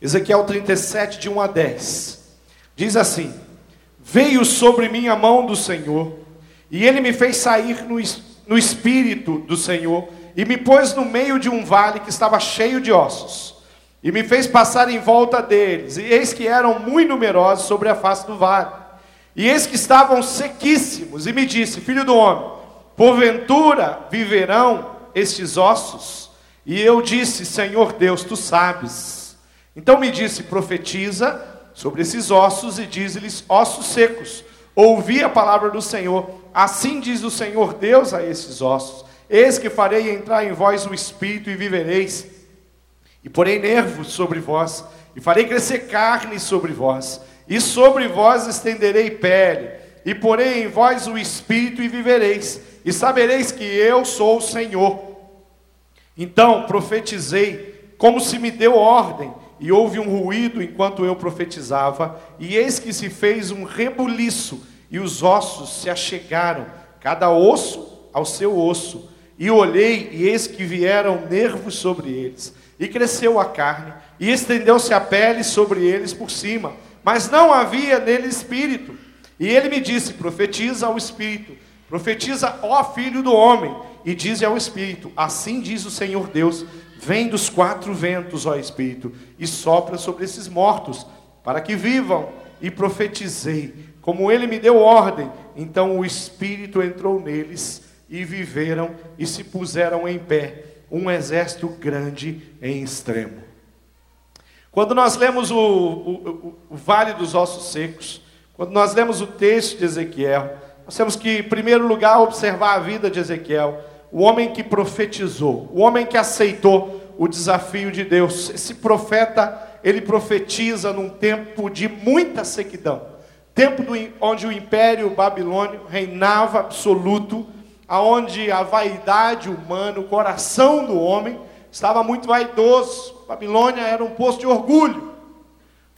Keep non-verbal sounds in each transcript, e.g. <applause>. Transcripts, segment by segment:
Ezequiel 37, de 1 a 10. Diz assim: Veio sobre mim a mão do Senhor, e ele me fez sair no, no espírito do Senhor, e me pôs no meio de um vale que estava cheio de ossos, e me fez passar em volta deles, e eis que eram muito numerosos sobre a face do vale, e eis que estavam sequíssimos, e me disse: Filho do homem, porventura viverão estes ossos? E eu disse: Senhor Deus, tu sabes. Então me disse: Profetiza sobre esses ossos e diz-lhes: Ossos secos, ouvi a palavra do Senhor. Assim diz o Senhor Deus a esses ossos: Eis que farei entrar em vós o espírito e vivereis, e porei nervos sobre vós, e farei crescer carne sobre vós, e sobre vós estenderei pele, e porei em vós o espírito e vivereis, e sabereis que eu sou o Senhor. Então profetizei, como se me deu ordem, e houve um ruído enquanto eu profetizava, e eis que se fez um rebuliço, e os ossos se achegaram, cada osso ao seu osso. E olhei, e eis que vieram nervos sobre eles, e cresceu a carne, e estendeu-se a pele sobre eles por cima, mas não havia nele espírito. E ele me disse: profetiza ao espírito, profetiza, ó filho do homem, e diz ao espírito: assim diz o Senhor Deus Vem dos quatro ventos, ó Espírito, e sopra sobre esses mortos, para que vivam. E profetizei, como ele me deu ordem. Então o Espírito entrou neles, e viveram e se puseram em pé, um exército grande em extremo. Quando nós lemos o, o, o Vale dos Ossos Secos, quando nós lemos o texto de Ezequiel, nós temos que, em primeiro lugar, observar a vida de Ezequiel o homem que profetizou, o homem que aceitou o desafio de Deus. Esse profeta, ele profetiza num tempo de muita sequidão, tempo do, onde o império babilônio reinava absoluto, aonde a vaidade humana, o coração do homem estava muito vaidoso. Babilônia era um posto de orgulho,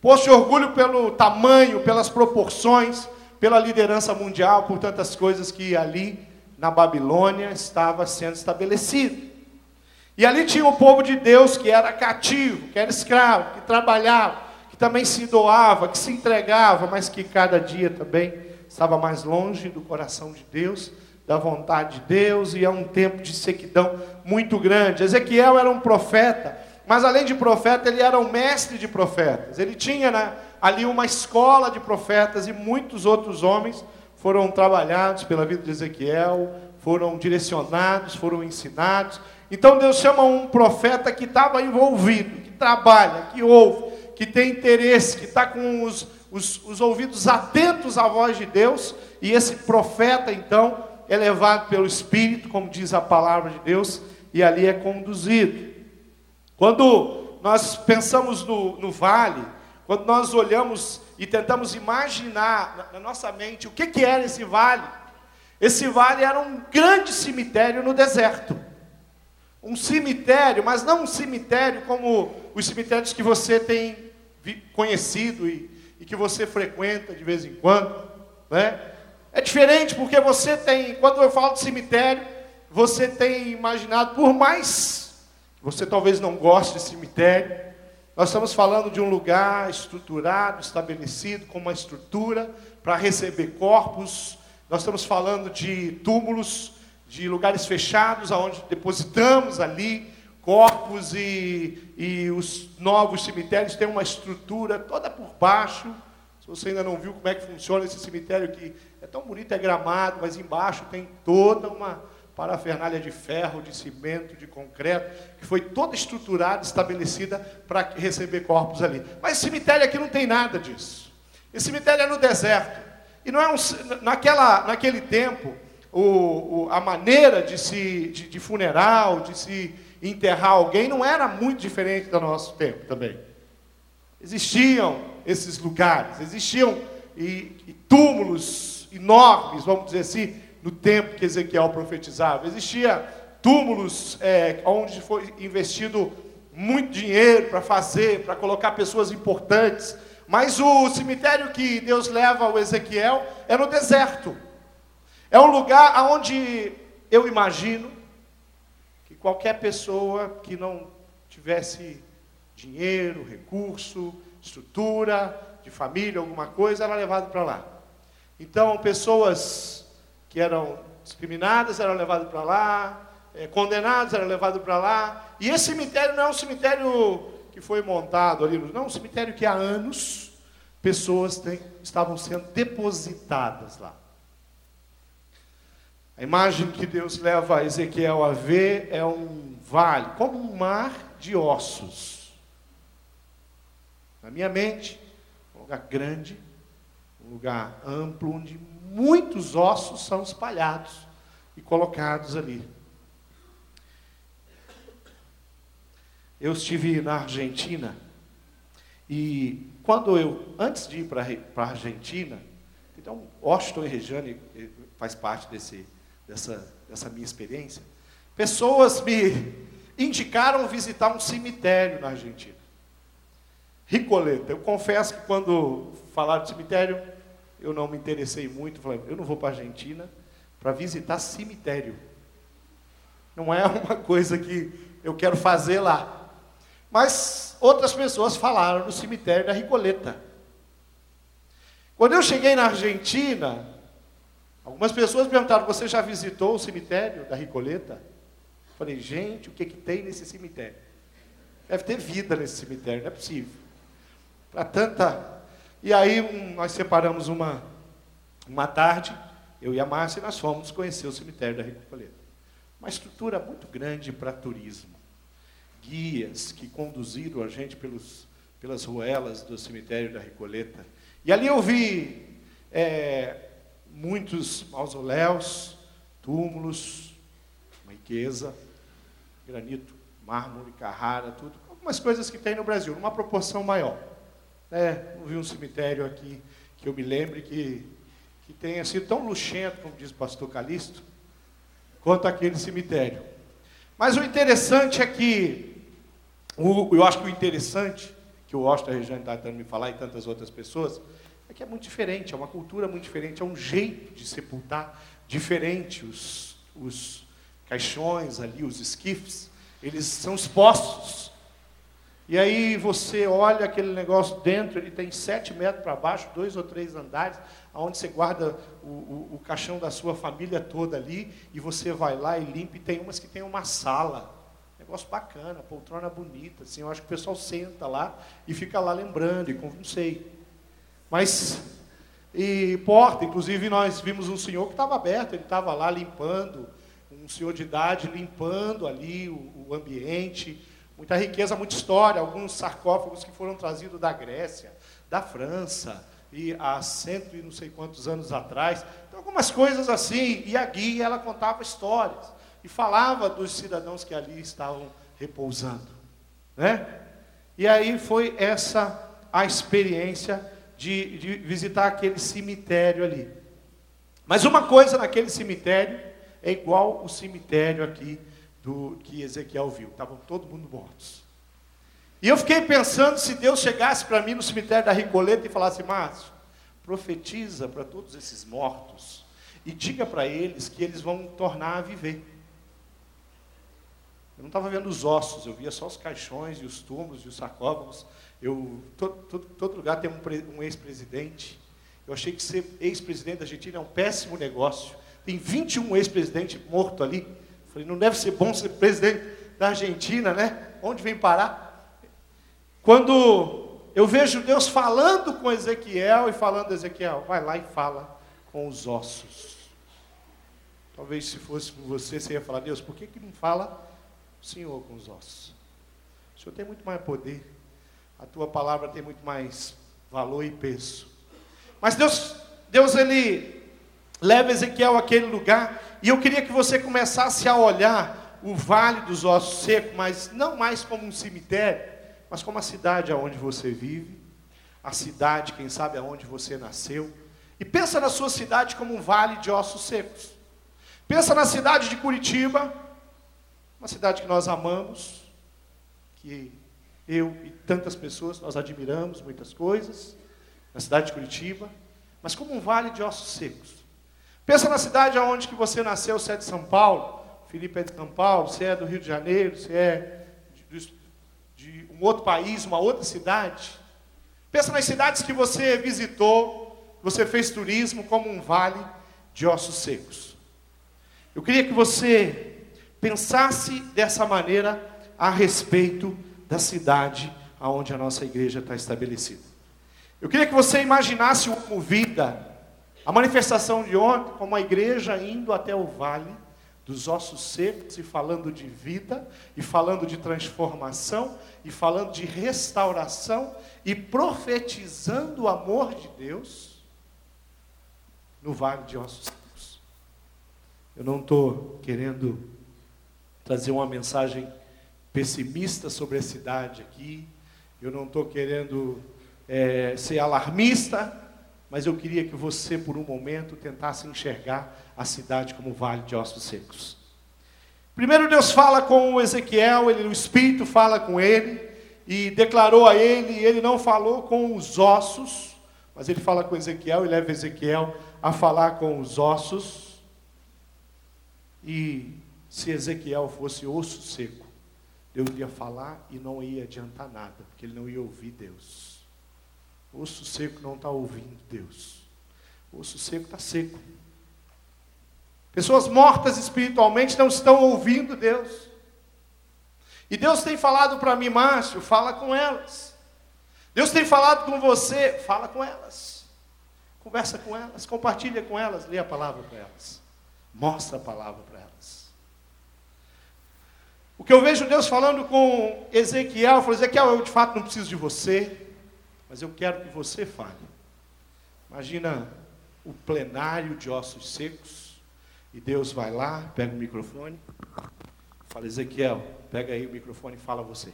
posto de orgulho pelo tamanho, pelas proporções, pela liderança mundial, por tantas coisas que ali na Babilônia estava sendo estabelecido. E ali tinha o povo de Deus que era cativo, que era escravo, que trabalhava, que também se doava, que se entregava, mas que cada dia também estava mais longe do coração de Deus, da vontade de Deus, e é um tempo de sequidão muito grande. Ezequiel era um profeta, mas além de profeta, ele era um mestre de profetas. Ele tinha né, ali uma escola de profetas e muitos outros homens foram trabalhados pela vida de Ezequiel, foram direcionados, foram ensinados. Então Deus chama um profeta que estava envolvido, que trabalha, que ouve, que tem interesse, que está com os, os, os ouvidos atentos à voz de Deus, e esse profeta, então, é levado pelo Espírito, como diz a palavra de Deus, e ali é conduzido. Quando nós pensamos no, no vale, quando nós olhamos e tentamos imaginar na nossa mente o que, que era esse vale, esse vale era um grande cemitério no deserto. Um cemitério, mas não um cemitério como os cemitérios que você tem conhecido e, e que você frequenta de vez em quando. Né? É diferente porque você tem, quando eu falo de cemitério, você tem imaginado, por mais que você talvez não goste de cemitério, nós estamos falando de um lugar estruturado, estabelecido, com uma estrutura para receber corpos. Nós estamos falando de túmulos, de lugares fechados, onde depositamos ali corpos e, e os novos cemitérios têm uma estrutura toda por baixo. Se você ainda não viu como é que funciona esse cemitério que é tão bonito, é gramado, mas embaixo tem toda uma parafernália de ferro, de cimento, de concreto, que foi toda estruturada, estabelecida para receber corpos ali. Mas esse cemitério aqui não tem nada disso. Esse cemitério é no deserto. E não é um, naquela, naquele tempo, o, o, a maneira de se de, de funeral, de se enterrar alguém, não era muito diferente do nosso tempo também. Existiam esses lugares, existiam e, e túmulos enormes, vamos dizer assim, no tempo que Ezequiel profetizava. Existia túmulos é, onde foi investido muito dinheiro para fazer, para colocar pessoas importantes. Mas o cemitério que Deus leva ao Ezequiel é no deserto. É um lugar onde eu imagino que qualquer pessoa que não tivesse dinheiro, recurso, estrutura, de família, alguma coisa, era levado para lá. Então, pessoas que eram discriminadas eram levadas para lá, é, condenados eram levados para lá. E esse cemitério não é um cemitério que foi montado ali, não, é um cemitério que há anos pessoas têm, estavam sendo depositadas lá. A imagem que Deus leva Ezequiel a ver é um vale, como um mar de ossos. Na minha mente, um lugar grande, um lugar amplo, onde muitos ossos são espalhados e colocados ali. Eu estive na Argentina e quando eu, antes de ir para a Argentina, então Washington e Regiane eh, faz parte desse, dessa, dessa minha experiência, pessoas me indicaram visitar um cemitério na Argentina. Ricoleta. Eu confesso que quando falaram de cemitério, eu não me interessei muito. Falei, eu não vou para a Argentina para visitar cemitério. Não é <laughs> uma coisa que eu quero fazer lá. Mas outras pessoas falaram no cemitério da Ricoleta. Quando eu cheguei na Argentina, algumas pessoas perguntaram: Você já visitou o cemitério da Ricoleta? Eu falei: Gente, o que, que tem nesse cemitério? Deve ter vida nesse cemitério, não é possível. Para tanta. E aí nós separamos uma, uma tarde, eu e a Márcia, e nós fomos conhecer o cemitério da Ricoleta. Uma estrutura muito grande para turismo guias que conduziram a gente pelos, pelas ruelas do cemitério da Recoleta. E ali eu vi é, muitos mausoléus, túmulos, uma riqueza, granito, mármore, carrara, tudo. Algumas coisas que tem no Brasil, numa proporção maior. É, não vi um cemitério aqui que eu me lembre que, que tenha sido tão luxento, como diz o pastor Calixto, quanto aquele cemitério. Mas o interessante é que o, eu acho que o interessante, que o Washington Regiane está tentando me falar e tantas outras pessoas, é que é muito diferente, é uma cultura muito diferente, é um jeito de sepultar diferente. Os, os caixões ali, os esquifes, eles são expostos. E aí você olha aquele negócio dentro, ele tem sete metros para baixo, dois ou três andares, onde você guarda o, o, o caixão da sua família toda ali, e você vai lá e limpa, e tem umas que tem uma sala Negócio bacana, poltrona bonita, assim, eu acho que o pessoal senta lá e fica lá lembrando, e não sei. Mas, e porta, inclusive nós vimos um senhor que estava aberto, ele estava lá limpando, um senhor de idade limpando ali o, o ambiente, muita riqueza, muita história, alguns sarcófagos que foram trazidos da Grécia, da França, e há cento e não sei quantos anos atrás. Então, algumas coisas assim, e a guia, ela contava histórias e falava dos cidadãos que ali estavam repousando, né? E aí foi essa a experiência de, de visitar aquele cemitério ali. Mas uma coisa naquele cemitério é igual o cemitério aqui do que Ezequiel viu. Estavam todo mundo mortos. E eu fiquei pensando se Deus chegasse para mim no cemitério da Ricoleta e falasse, Márcio, profetiza para todos esses mortos e diga para eles que eles vão tornar a viver. Eu não estava vendo os ossos, eu via só os caixões e os túmulos e os sarcófagos. Eu, todo, todo, todo lugar tem um, um ex-presidente. Eu achei que ser ex-presidente da Argentina é um péssimo negócio. Tem 21 ex-presidentes mortos ali. Falei, não deve ser bom ser presidente da Argentina, né? Onde vem parar? Quando eu vejo Deus falando com Ezequiel e falando, Ezequiel, vai lá e fala com os ossos. Talvez se fosse você, você ia falar, Deus, por que, que não fala o Senhor com os ossos. O Senhor tem muito mais poder. A tua palavra tem muito mais valor e peso. Mas Deus, Deus ele leva Ezequiel àquele lugar e eu queria que você começasse a olhar o vale dos ossos secos, mas não mais como um cemitério, mas como a cidade aonde você vive, a cidade, quem sabe, aonde você nasceu. E pensa na sua cidade como um vale de ossos secos. Pensa na cidade de Curitiba, uma cidade que nós amamos, que eu e tantas pessoas nós admiramos muitas coisas, na cidade de Curitiba, mas como um vale de ossos secos. Pensa na cidade onde que você nasceu, se é de São Paulo, Felipe é de São Paulo, se é do Rio de Janeiro, se é de, de um outro país, uma outra cidade. Pensa nas cidades que você visitou, você fez turismo como um vale de ossos secos. Eu queria que você pensasse dessa maneira a respeito da cidade aonde a nossa igreja está estabelecida. Eu queria que você imaginasse como vida, a manifestação de ontem, como a igreja indo até o vale dos ossos secos e falando de vida, e falando de transformação, e falando de restauração, e profetizando o amor de Deus no vale de ossos secos. Eu não estou querendo trazer uma mensagem pessimista sobre a cidade aqui, eu não estou querendo é, ser alarmista, mas eu queria que você, por um momento, tentasse enxergar a cidade como vale de ossos secos. Primeiro Deus fala com Ezequiel, ele, o Espírito fala com ele e declarou a ele, ele não falou com os ossos, mas ele fala com Ezequiel e leva Ezequiel a falar com os ossos. E se Ezequiel fosse osso seco, Deus ia falar e não ia adiantar nada, porque ele não ia ouvir Deus. Osso seco não está ouvindo Deus. Osso seco está seco. Pessoas mortas espiritualmente não estão ouvindo Deus. E Deus tem falado para mim, Márcio, fala com elas. Deus tem falado com você, fala com elas. Conversa com elas, compartilha com elas, lê a palavra para elas. Mostra a palavra para elas. O que eu vejo Deus falando com Ezequiel, falou, Ezequiel, eu de fato não preciso de você, mas eu quero que você fale. Imagina o plenário de ossos secos, e Deus vai lá, pega o microfone, fala, Ezequiel, pega aí o microfone e fala você.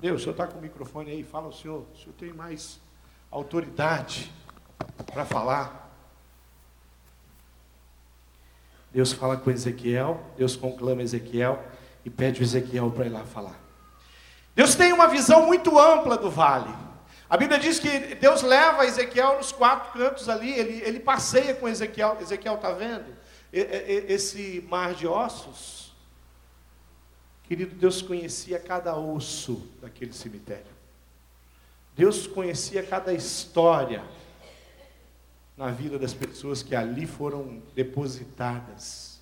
Deus, o senhor está com o microfone aí, fala o senhor, o senhor tem mais autoridade para falar. Deus fala com Ezequiel, Deus conclama Ezequiel, e pede o Ezequiel para ir lá falar. Deus tem uma visão muito ampla do vale. A Bíblia diz que Deus leva Ezequiel nos quatro cantos ali, ele, ele passeia com Ezequiel. Ezequiel está vendo? Esse mar de ossos. Querido, Deus conhecia cada osso daquele cemitério. Deus conhecia cada história na vida das pessoas que ali foram depositadas.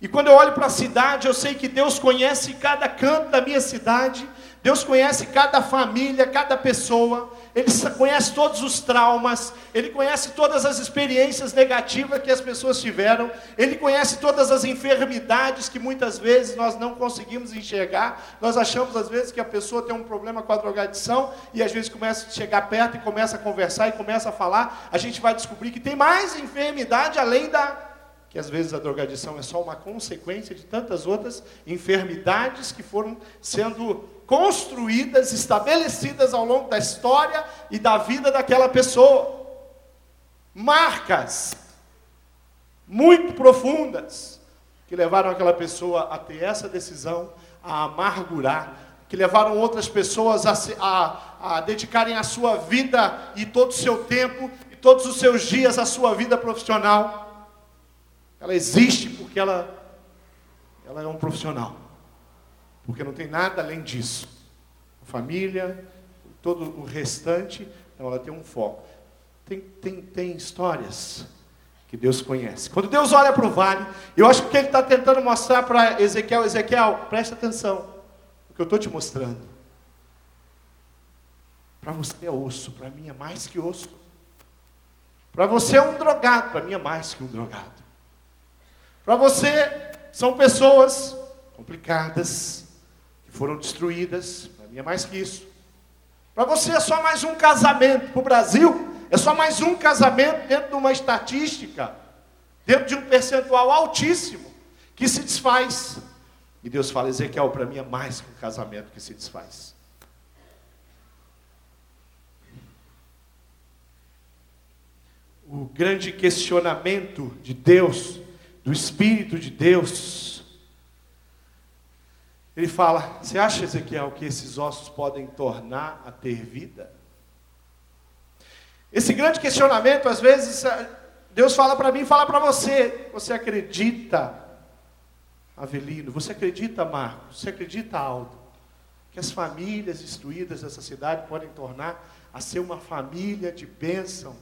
E quando eu olho para a cidade, eu sei que Deus conhece cada canto da minha cidade, Deus conhece cada família, cada pessoa, Ele conhece todos os traumas, Ele conhece todas as experiências negativas que as pessoas tiveram, Ele conhece todas as enfermidades que muitas vezes nós não conseguimos enxergar. Nós achamos às vezes que a pessoa tem um problema com a drogadição e às vezes começa a chegar perto e começa a conversar e começa a falar, a gente vai descobrir que tem mais enfermidade além da que às vezes a drogadição é só uma consequência de tantas outras enfermidades que foram sendo construídas, estabelecidas ao longo da história e da vida daquela pessoa. Marcas muito profundas que levaram aquela pessoa a ter essa decisão, a amargurar, que levaram outras pessoas a, se, a, a dedicarem a sua vida e todo o seu tempo e todos os seus dias à sua vida profissional ela existe porque ela, ela é um profissional. Porque não tem nada além disso. A família, todo o restante, não, ela tem um foco. Tem, tem, tem histórias que Deus conhece. Quando Deus olha para o vale, eu acho que Ele está tentando mostrar para Ezequiel, Ezequiel, presta atenção, o que eu estou te mostrando. Para você é osso, para mim é mais que osso. Para você é um drogado, para mim é mais que um drogado. Para você, são pessoas complicadas, que foram destruídas. Para mim é mais que isso. Para você é só mais um casamento. Para o Brasil, é só mais um casamento dentro de uma estatística, dentro de um percentual altíssimo, que se desfaz. E Deus fala, Ezequiel, para mim é mais que um casamento que se desfaz. O grande questionamento de Deus do Espírito de Deus. Ele fala: Você acha, Ezequiel, que esses ossos podem tornar a ter vida? Esse grande questionamento, às vezes, Deus fala para mim, fala para você. Você acredita, Avelino? Você acredita, Marcos? Você acredita, Aldo? que as famílias destruídas dessa cidade podem tornar a ser uma família de bênção.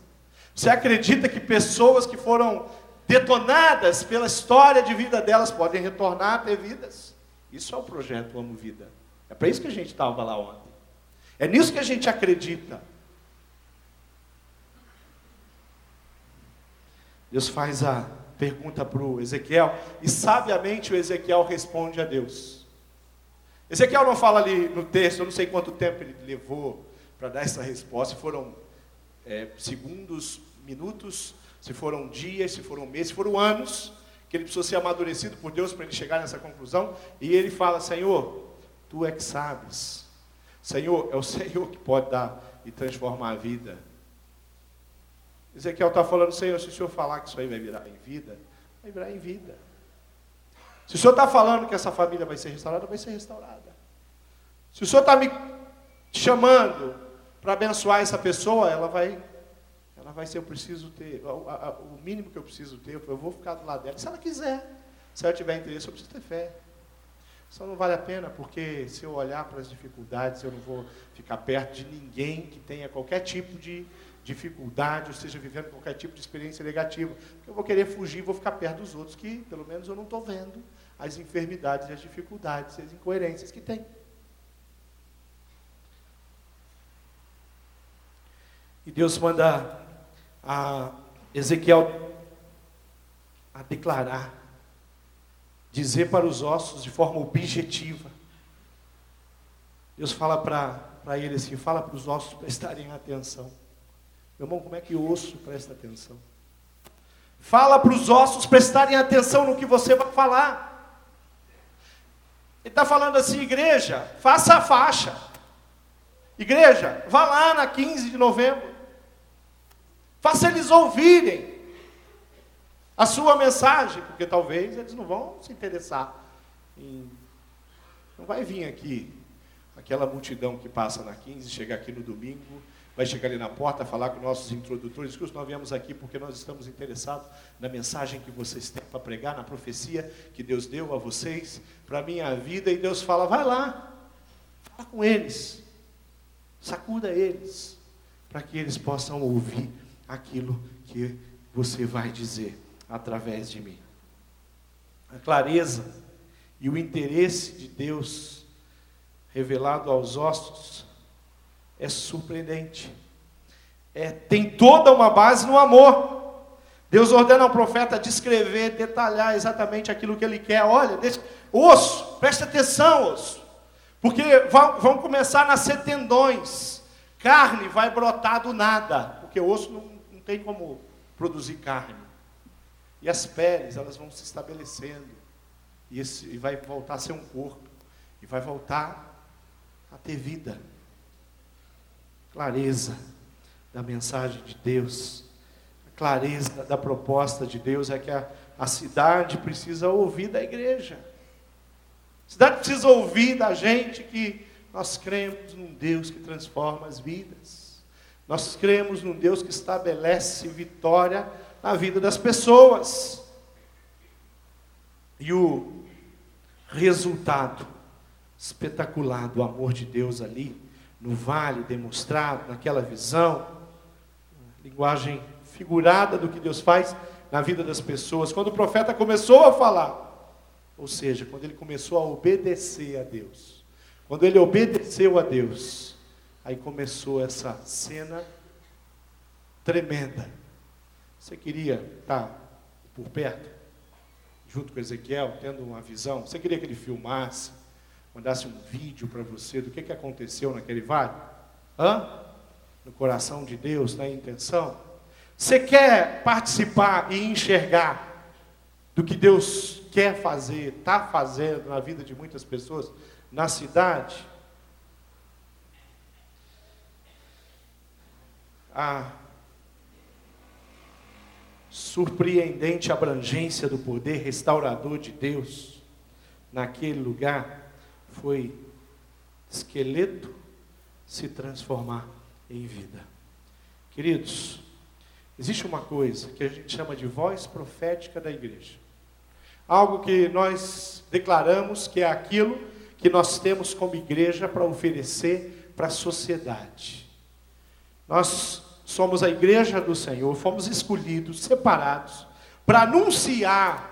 Você acredita que pessoas que foram detonadas pela história de vida delas podem retornar a ter vidas? Isso é o projeto Amo Vida. É para isso que a gente estava lá ontem. É nisso que a gente acredita. Deus faz a pergunta para o Ezequiel e sabiamente o Ezequiel responde a Deus. Ezequiel não fala ali no texto, eu não sei quanto tempo ele levou para dar essa resposta, foram é, segundos, minutos, se foram dias, se foram meses, se foram anos, que ele precisou ser amadurecido por Deus para ele chegar nessa conclusão, e ele fala: Senhor, tu é que sabes. Senhor, é o <laughs> Senhor que pode dar e transformar a vida. Ezequiel está falando, Senhor, se o Senhor falar que isso aí vai virar em vida, vai virar em vida. Se o Senhor está falando que essa família vai ser restaurada, vai ser restaurada. Se o Senhor está me chamando para abençoar essa pessoa, ela vai, vai ser, eu preciso ter, o, a, o mínimo que eu preciso ter, eu vou ficar do lado dela. Se ela quiser, se ela tiver interesse, eu preciso ter fé. Só não vale a pena, porque se eu olhar para as dificuldades, eu não vou ficar perto de ninguém que tenha qualquer tipo de dificuldade, ou esteja vivendo qualquer tipo de experiência negativa. Porque eu vou querer fugir, vou ficar perto dos outros que, pelo menos, eu não estou vendo as enfermidades, as dificuldades, as incoerências que tem. E Deus manda a Ezequiel a declarar, dizer para os ossos de forma objetiva. Deus fala para ele assim: fala para os ossos prestarem atenção. Meu irmão, como é que o osso presta atenção? Fala para os ossos prestarem atenção no que você vai falar. Ele está falando assim, igreja, faça a faixa. Igreja, vá lá na 15 de novembro. Faça eles ouvirem a sua mensagem, porque talvez eles não vão se interessar em. Não vai vir aqui aquela multidão que passa na 15, chega aqui no domingo vai chegar ali na porta, falar com nossos introdutores, Escuta, nós viemos aqui porque nós estamos interessados na mensagem que vocês têm para pregar, na profecia que Deus deu a vocês, para a minha vida, e Deus fala, vai lá, fala com eles, sacuda eles, para que eles possam ouvir aquilo que você vai dizer através de mim. A clareza e o interesse de Deus revelado aos ossos é surpreendente. É, tem toda uma base no amor. Deus ordena ao profeta descrever, detalhar exatamente aquilo que ele quer. Olha, deixa, osso, presta atenção, osso. Porque vão, vão começar a nascer tendões. Carne vai brotar do nada, porque osso não tem como produzir carne. E as peles, elas vão se estabelecendo. E, esse, e vai voltar a ser um corpo. E vai voltar a ter vida clareza da mensagem de Deus, a clareza da proposta de Deus é que a, a cidade precisa ouvir da igreja. A cidade precisa ouvir da gente que nós cremos num Deus que transforma as vidas. Nós cremos num Deus que estabelece vitória na vida das pessoas. E o resultado espetacular do amor de Deus ali no vale, demonstrado naquela visão, linguagem figurada do que Deus faz na vida das pessoas. Quando o profeta começou a falar, ou seja, quando ele começou a obedecer a Deus, quando ele obedeceu a Deus, aí começou essa cena tremenda. Você queria estar por perto, junto com Ezequiel, tendo uma visão? Você queria que ele filmasse? mandasse um vídeo para você do que, que aconteceu naquele vale? Hã? No coração de Deus, na intenção? Você quer participar e enxergar do que Deus quer fazer, está fazendo na vida de muitas pessoas na cidade? A surpreendente abrangência do poder restaurador de Deus naquele lugar foi esqueleto se transformar em vida. Queridos, existe uma coisa que a gente chama de voz profética da igreja. Algo que nós declaramos que é aquilo que nós temos como igreja para oferecer para a sociedade. Nós somos a igreja do Senhor, fomos escolhidos, separados, para anunciar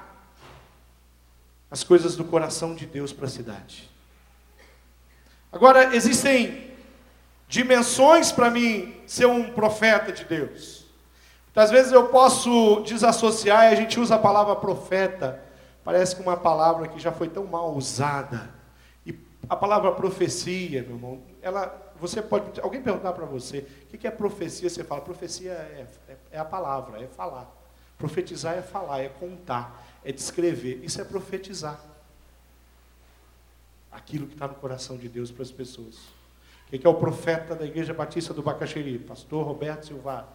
as coisas do coração de Deus para a cidade. Agora, existem dimensões para mim ser um profeta de Deus. Muitas vezes eu posso desassociar e a gente usa a palavra profeta, parece que uma palavra que já foi tão mal usada. E a palavra profecia, meu irmão, ela, você pode, alguém perguntar para você, o que é profecia? Você fala, profecia é, é, é a palavra, é falar. Profetizar é falar, é contar, é descrever. Isso é profetizar. Aquilo que está no coração de Deus para as pessoas. Quem é o profeta da Igreja Batista do Bacaxeri? Pastor Roberto Silva.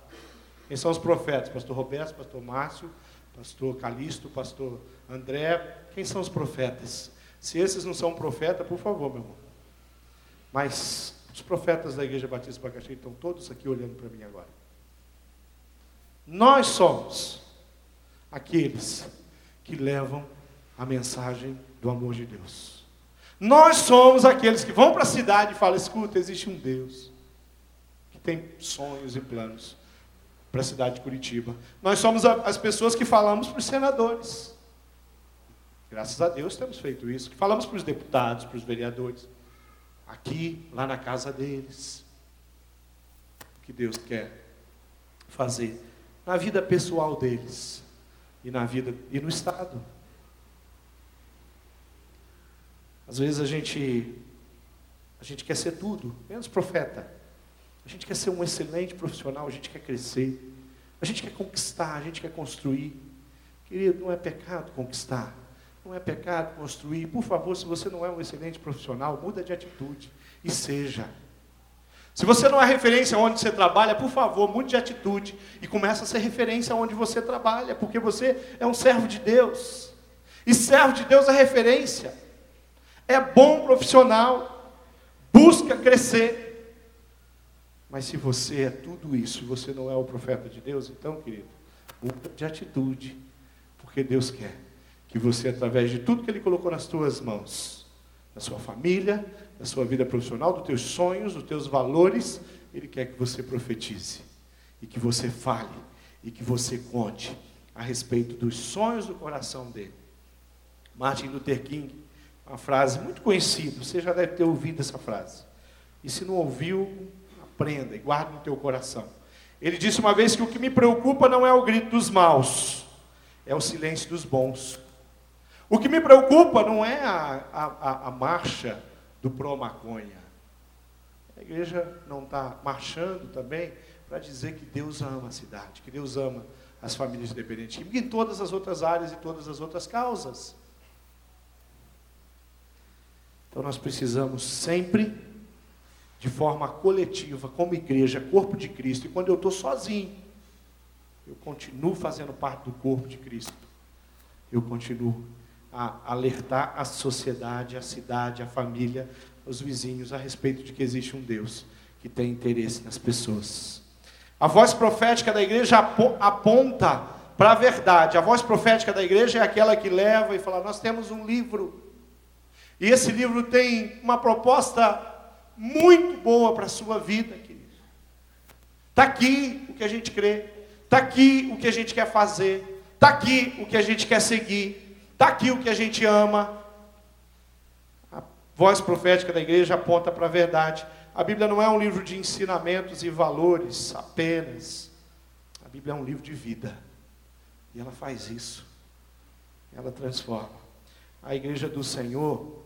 Quem são os profetas? Pastor Roberto, Pastor Márcio, Pastor Calixto, Pastor André. Quem são os profetas? Se esses não são profetas, por favor, meu irmão. Mas os profetas da Igreja Batista do Bacaxeri estão todos aqui olhando para mim agora. Nós somos aqueles que levam a mensagem do amor de Deus. Nós somos aqueles que vão para a cidade e falam: escuta, existe um Deus que tem sonhos e planos para a cidade de Curitiba. Nós somos as pessoas que falamos para os senadores. Graças a Deus temos feito isso. Que falamos para os deputados, para os vereadores. Aqui, lá na casa deles. O que Deus quer fazer na vida pessoal deles e na vida e no estado. Às vezes a gente a gente quer ser tudo, menos profeta. A gente quer ser um excelente profissional, a gente quer crescer. A gente quer conquistar, a gente quer construir. Querido, não é pecado conquistar. Não é pecado construir. Por favor, se você não é um excelente profissional, muda de atitude e seja. Se você não é referência onde você trabalha, por favor, mude de atitude e comece a ser referência onde você trabalha, porque você é um servo de Deus. E servo de Deus é referência é bom profissional, busca crescer. Mas se você é tudo isso você não é o profeta de Deus, então, querido, muda de atitude, porque Deus quer que você, através de tudo que Ele colocou nas tuas mãos, da sua família, da sua vida profissional, dos teus sonhos, dos teus valores, Ele quer que você profetize e que você fale e que você conte a respeito dos sonhos do coração dele. Martin Luther King uma frase muito conhecida, você já deve ter ouvido essa frase. E se não ouviu, aprenda e guarde no teu coração. Ele disse uma vez que o que me preocupa não é o grito dos maus, é o silêncio dos bons. O que me preocupa não é a, a, a marcha do pró-maconha. A igreja não está marchando também para dizer que Deus ama a cidade, que Deus ama as famílias independentes, e em todas as outras áreas e todas as outras causas. Então nós precisamos sempre, de forma coletiva, como igreja, corpo de Cristo. E quando eu estou sozinho, eu continuo fazendo parte do corpo de Cristo. Eu continuo a alertar a sociedade, a cidade, a família, os vizinhos a respeito de que existe um Deus que tem interesse nas pessoas. A voz profética da igreja aponta para a verdade. A voz profética da igreja é aquela que leva e fala: Nós temos um livro e esse livro tem uma proposta muito boa para a sua vida, querido. Está aqui o que a gente crê, está aqui o que a gente quer fazer, está aqui o que a gente quer seguir, está aqui o que a gente ama. A voz profética da igreja aponta para a verdade. A Bíblia não é um livro de ensinamentos e valores apenas. A Bíblia é um livro de vida. E ela faz isso. Ela transforma. A igreja do Senhor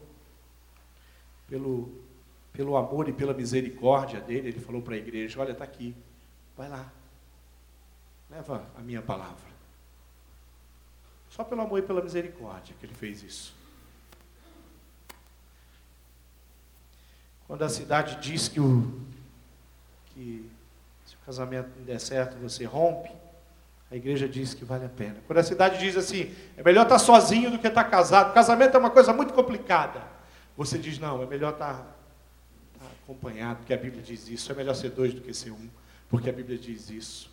pelo, pelo amor e pela misericórdia dele, ele falou para a igreja: Olha, está aqui, vai lá, leva a minha palavra. Só pelo amor e pela misericórdia que ele fez isso. Quando a cidade diz que, o, que se o casamento não der certo, você rompe, a igreja diz que vale a pena. Quando a cidade diz assim, é melhor estar sozinho do que estar casado. casamento é uma coisa muito complicada. Você diz, não, é melhor estar, tá, estar tá acompanhado, porque a Bíblia diz isso. É melhor ser dois do que ser um, porque a Bíblia diz isso.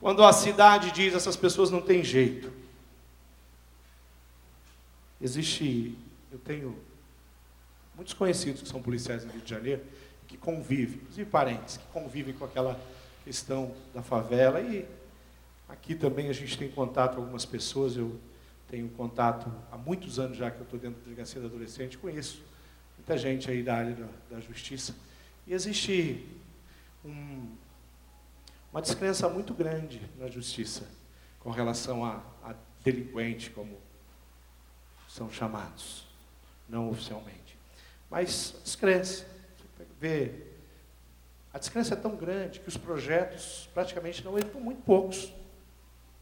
Quando a cidade diz essas pessoas não têm jeito, existe eu tenho muitos conhecidos que são policiais no Rio de Janeiro, que convivem, inclusive parentes, que convivem com aquela questão da favela. E aqui também a gente tem contato com algumas pessoas, eu tenho contato há muitos anos já que eu estou dentro da delegacia do adolescente, conheço muita gente aí da área da, da justiça. E existe um, uma descrença muito grande na justiça com relação a, a delinquente, como são chamados, não oficialmente. Mas descrença. Você vê, a descrença é tão grande que os projetos praticamente não entram muito poucos.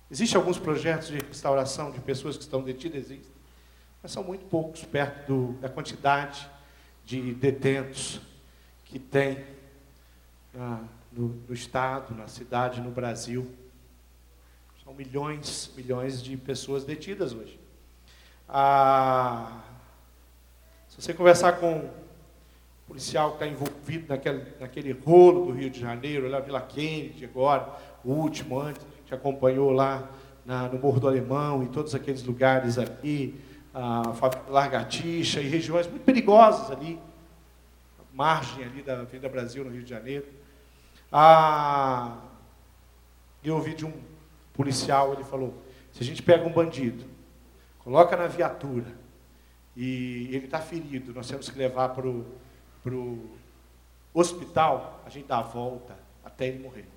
Existem alguns projetos de restauração de pessoas que estão detidas, existem, mas são muito poucos perto do, da quantidade de detentos que tem na, no, no Estado, na cidade, no Brasil. São milhões, milhões de pessoas detidas hoje. Ah, se você conversar com um policial que está envolvido naquele, naquele rolo do Rio de Janeiro, lá Vila Kennedy agora, o último antes, a gente acompanhou lá na, no Morro do Alemão, em todos aqueles lugares ali, a Largatixa e regiões muito perigosas ali, margem ali da Avenida Brasil, no Rio de Janeiro. Ah, eu ouvi de um policial, ele falou, se a gente pega um bandido, coloca na viatura e ele está ferido, nós temos que levar para o hospital, a gente dá a volta até ele morrer.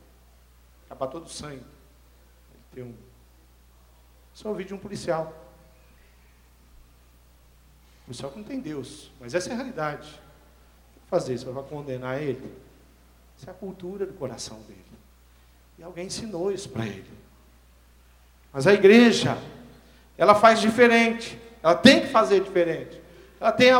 Acaba todo o sangue. Ele tem um... Só ouvi de um policial. O policial que não tem Deus, mas essa é a realidade. O que fazer? Você vai condenar ele? Essa é a cultura do coração dele. E alguém ensinou isso para ele. Mas a igreja, ela faz diferente. Ela tem que fazer diferente. Ela tem,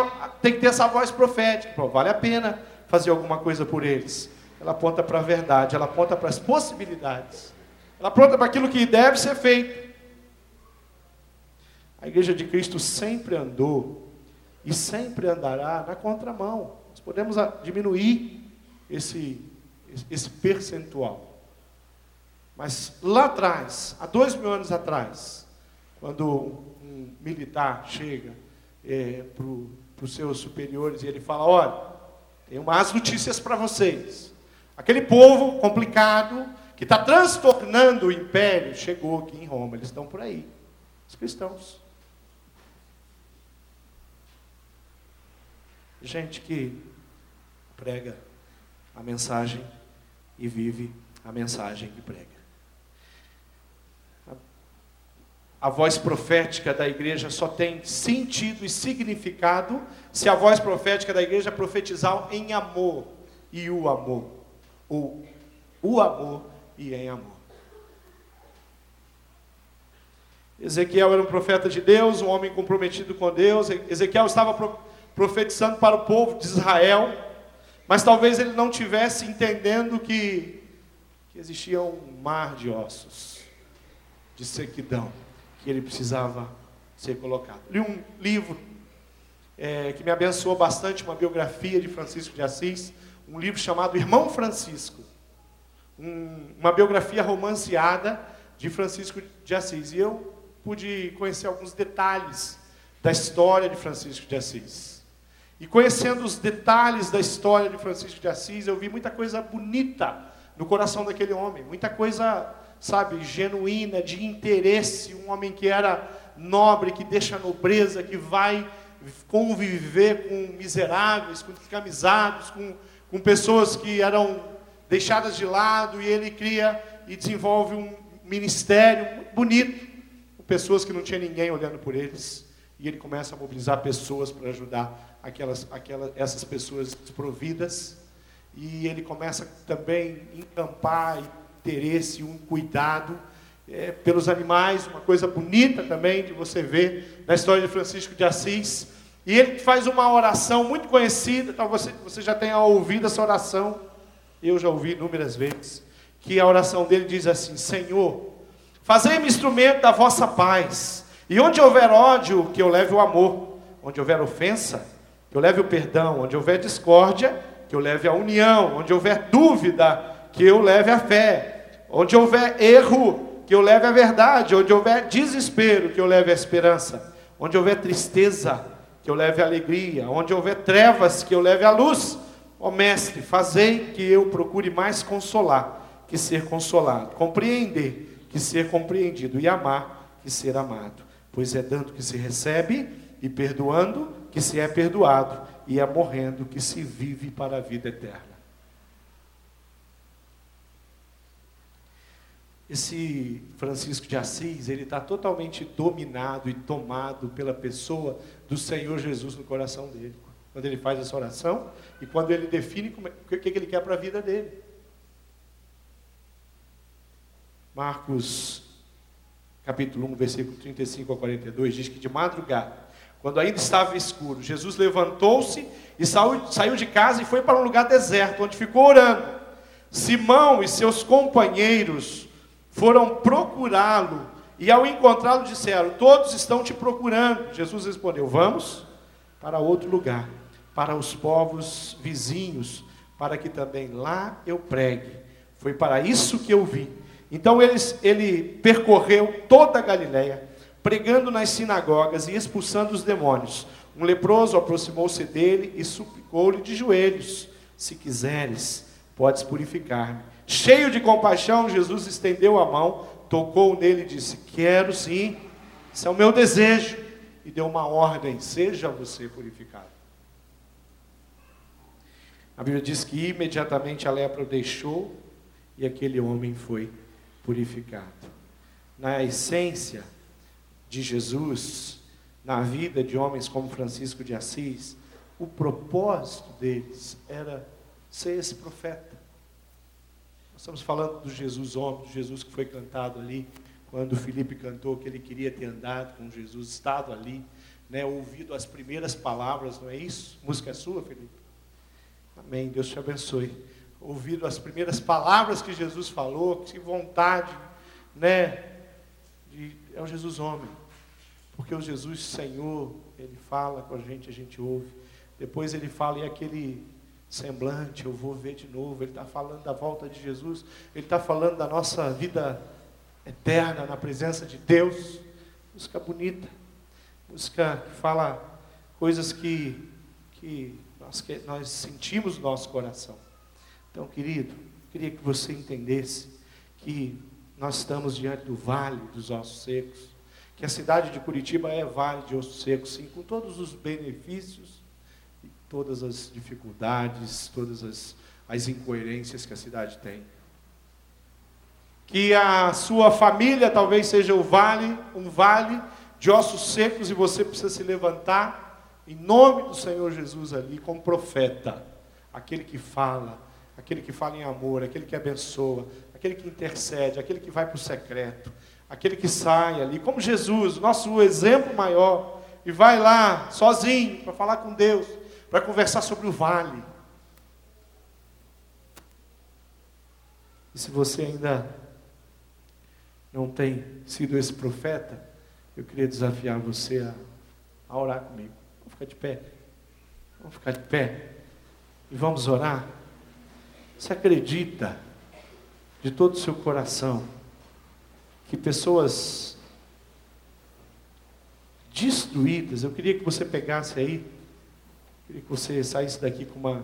tem que ter essa voz profética. Pô, vale a pena fazer alguma coisa por eles. Ela aponta para a verdade, ela aponta para as possibilidades. Ela aponta para aquilo que deve ser feito. A igreja de Cristo sempre andou e sempre andará na contramão. Nós podemos diminuir esse, esse percentual. Mas lá atrás, há dois mil anos atrás, quando um militar chega é, para os seus superiores e ele fala: Olha, tenho más notícias para vocês. Aquele povo complicado, que está transtornando o império, chegou aqui em Roma. Eles estão por aí, os cristãos. Gente que prega a mensagem e vive a mensagem que prega. A voz profética da igreja só tem sentido e significado se a voz profética da igreja profetizar em amor e o amor. Ou o amor e em amor. Ezequiel era um profeta de Deus, um homem comprometido com Deus. Ezequiel estava profetizando para o povo de Israel, mas talvez ele não tivesse entendendo que, que existia um mar de ossos, de sequidão que ele precisava ser colocado. Li um livro é, que me abençoou bastante, uma biografia de Francisco de Assis, um livro chamado Irmão Francisco, um, uma biografia romanceada de Francisco de Assis. E eu pude conhecer alguns detalhes da história de Francisco de Assis. E conhecendo os detalhes da história de Francisco de Assis, eu vi muita coisa bonita no coração daquele homem, muita coisa sabe, genuína, de interesse, um homem que era nobre, que deixa a nobreza, que vai conviver com miseráveis, com descamisados, com, com pessoas que eram deixadas de lado, e ele cria e desenvolve um ministério bonito, com pessoas que não tinha ninguém olhando por eles, e ele começa a mobilizar pessoas para ajudar aquelas, aquelas, essas pessoas desprovidas, e ele começa também a encampar interesse, um cuidado é, pelos animais, uma coisa bonita também de você ver na história de Francisco de Assis. E ele faz uma oração muito conhecida, talvez você, você já tenha ouvido essa oração, eu já ouvi inúmeras vezes, que a oração dele diz assim: Senhor, fazei-me instrumento da vossa paz, e onde houver ódio, que eu leve o amor, onde houver ofensa, que eu leve o perdão, onde houver discórdia, que eu leve a união, onde houver dúvida, que eu leve a fé, Onde houver erro, que eu leve a verdade. Onde houver desespero, que eu leve a esperança. Onde houver tristeza, que eu leve alegria, onde houver trevas, que eu leve a luz. Ó Mestre, fazei que eu procure mais consolar que ser consolado, compreender que ser compreendido e amar que ser amado. Pois é dando que se recebe e perdoando que se é perdoado, e é morrendo que se vive para a vida eterna. Esse Francisco de Assis, ele está totalmente dominado e tomado pela pessoa do Senhor Jesus no coração dele. Quando ele faz essa oração e quando ele define é, o que, que ele quer para a vida dele. Marcos, capítulo 1, versículo 35 a 42, diz que de madrugada, quando ainda estava escuro, Jesus levantou-se e saiu, de casa e foi para um lugar deserto, onde ficou orando. Simão e seus companheiros foram procurá-lo e ao encontrá-lo disseram: Todos estão te procurando. Jesus respondeu: Vamos para outro lugar, para os povos vizinhos, para que também lá eu pregue. Foi para isso que eu vim. Então ele, ele percorreu toda a Galiléia, pregando nas sinagogas e expulsando os demônios. Um leproso aproximou-se dele e suplicou-lhe de joelhos: Se quiseres, podes purificar-me. Cheio de compaixão, Jesus estendeu a mão, tocou nele e disse: Quero sim, esse é o meu desejo. E deu uma ordem: Seja você purificado. A Bíblia diz que imediatamente a lepra o deixou e aquele homem foi purificado. Na essência de Jesus, na vida de homens como Francisco de Assis, o propósito deles era ser esse profeta nós estamos falando do Jesus homem, do Jesus que foi cantado ali, quando Felipe cantou que ele queria ter andado com Jesus, estado ali, né, ouvido as primeiras palavras, não é isso? A música é sua, Felipe? Amém, Deus te abençoe. Ouvido as primeiras palavras que Jesus falou, que vontade, né? De, é o Jesus homem. Porque o Jesus Senhor, ele fala com a gente, a gente ouve. Depois ele fala, e aquele semblante, eu vou ver de novo. Ele está falando da volta de Jesus, ele está falando da nossa vida eterna na presença de Deus. Música bonita, música que fala coisas que, que, nós, que nós sentimos no nosso coração. Então, querido, queria que você entendesse que nós estamos diante do vale dos ossos secos, que a cidade de Curitiba é vale de ossos secos, sim, com todos os benefícios todas as dificuldades, todas as, as incoerências que a cidade tem. Que a sua família talvez seja o vale, um vale de ossos secos e você precisa se levantar em nome do Senhor Jesus ali como profeta, aquele que fala, aquele que fala em amor, aquele que abençoa, aquele que intercede, aquele que vai para o secreto, aquele que sai ali, como Jesus, nosso exemplo maior, e vai lá sozinho para falar com Deus para conversar sobre o vale. E se você ainda não tem sido esse profeta, eu queria desafiar você a, a orar comigo. Vamos ficar de pé. Vamos ficar de pé. E vamos orar. Você acredita de todo o seu coração que pessoas destruídas, eu queria que você pegasse aí Queria que você saísse daqui com uma,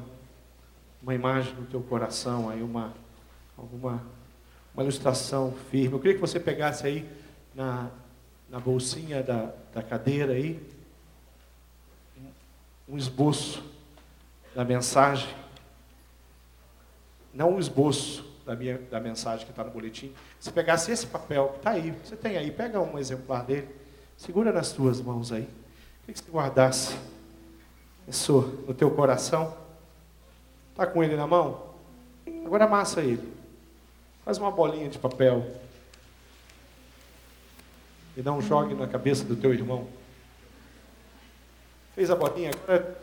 uma imagem no teu coração, aí uma, alguma uma ilustração firme. Eu queria que você pegasse aí na, na bolsinha da, da cadeira aí um esboço da mensagem. Não um esboço da, minha, da mensagem que está no boletim. Se pegasse esse papel que está aí, você tem aí, pega um exemplar dele, segura nas tuas mãos aí. Queria que você guardasse isso no teu coração? Está com ele na mão? Agora amassa ele. Faz uma bolinha de papel. E não jogue na cabeça do teu irmão. Fez a bolinha, agora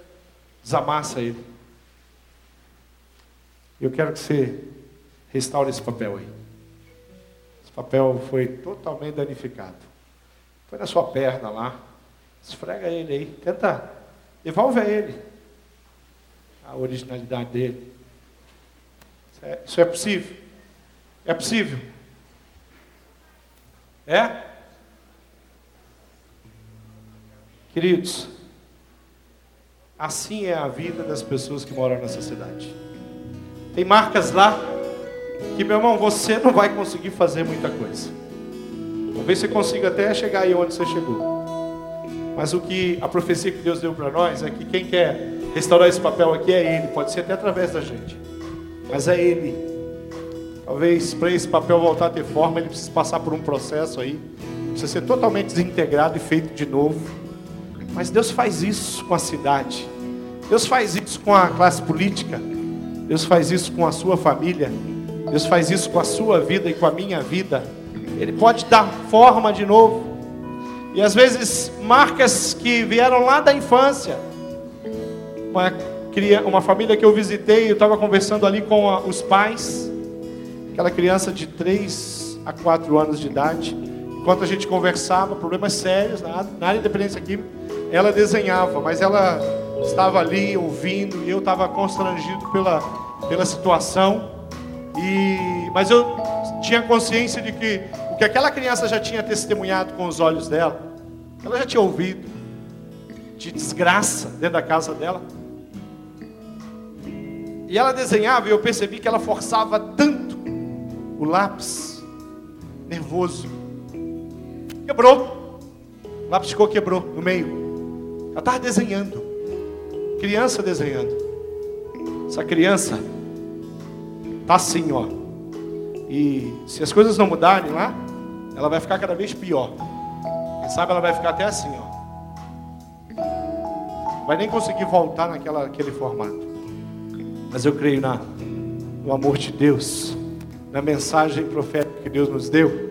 desamassa ele. Eu quero que você restaure esse papel aí. Esse papel foi totalmente danificado. Foi na sua perna lá. Esfrega ele aí. Tenta Devolve a ele a originalidade dele. Isso é possível? É possível? É? Queridos, Assim é a vida das pessoas que moram nessa cidade. Tem marcas lá que, meu irmão, você não vai conseguir fazer muita coisa. Talvez você consiga até chegar aí onde você chegou. Mas o que a profecia que Deus deu para nós é que quem quer restaurar esse papel aqui é Ele, pode ser até através da gente, mas é Ele. Talvez para esse papel voltar a ter forma, ele precisa passar por um processo aí, precisa ser totalmente desintegrado e feito de novo. Mas Deus faz isso com a cidade, Deus faz isso com a classe política, Deus faz isso com a sua família, Deus faz isso com a sua vida e com a minha vida. Ele pode dar forma de novo. E às vezes marcas que vieram lá da infância. Uma, uma família que eu visitei, eu estava conversando ali com a, os pais, aquela criança de 3 a 4 anos de idade. Enquanto a gente conversava, problemas sérios na, na área de dependência química, ela desenhava, mas ela estava ali ouvindo e eu estava constrangido pela, pela situação. E, mas eu tinha consciência de que o que aquela criança já tinha testemunhado com os olhos dela, ela já tinha ouvido de desgraça dentro da casa dela. E ela desenhava e eu percebi que ela forçava tanto o lápis, nervoso. Quebrou. O lápis ficou quebrou no meio. Ela estava desenhando. Criança desenhando. Essa criança Tá assim, ó. E se as coisas não mudarem lá, ela vai ficar cada vez pior. Quem sabe ela vai ficar até assim, ó. Vai nem conseguir voltar naquela, naquele formato. Mas eu creio na, no amor de Deus, na mensagem profética que Deus nos deu,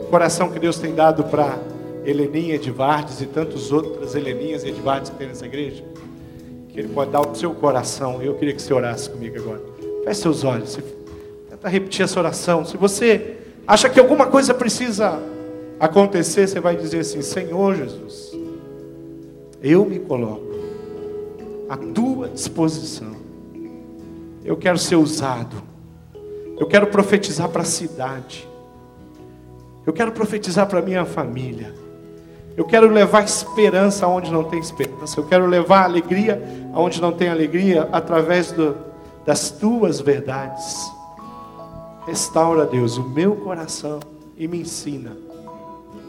o coração que Deus tem dado para Heleninha Edvardes e tantas outras Heleninhas e Edvardes que tem nessa igreja, que Ele pode dar o seu coração. Eu queria que você orasse comigo agora. Feche seus olhos. Tenta repetir essa oração. Se você acha que alguma coisa precisa acontecer, você vai dizer assim: Senhor Jesus, eu me coloco à tua disposição. Eu quero ser usado. Eu quero profetizar para a cidade. Eu quero profetizar para a minha família. Eu quero levar esperança aonde não tem esperança. Eu quero levar alegria aonde não tem alegria através do, das tuas verdades. Restaura, Deus, o meu coração e me ensina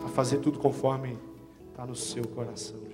a fazer tudo conforme está no seu coração.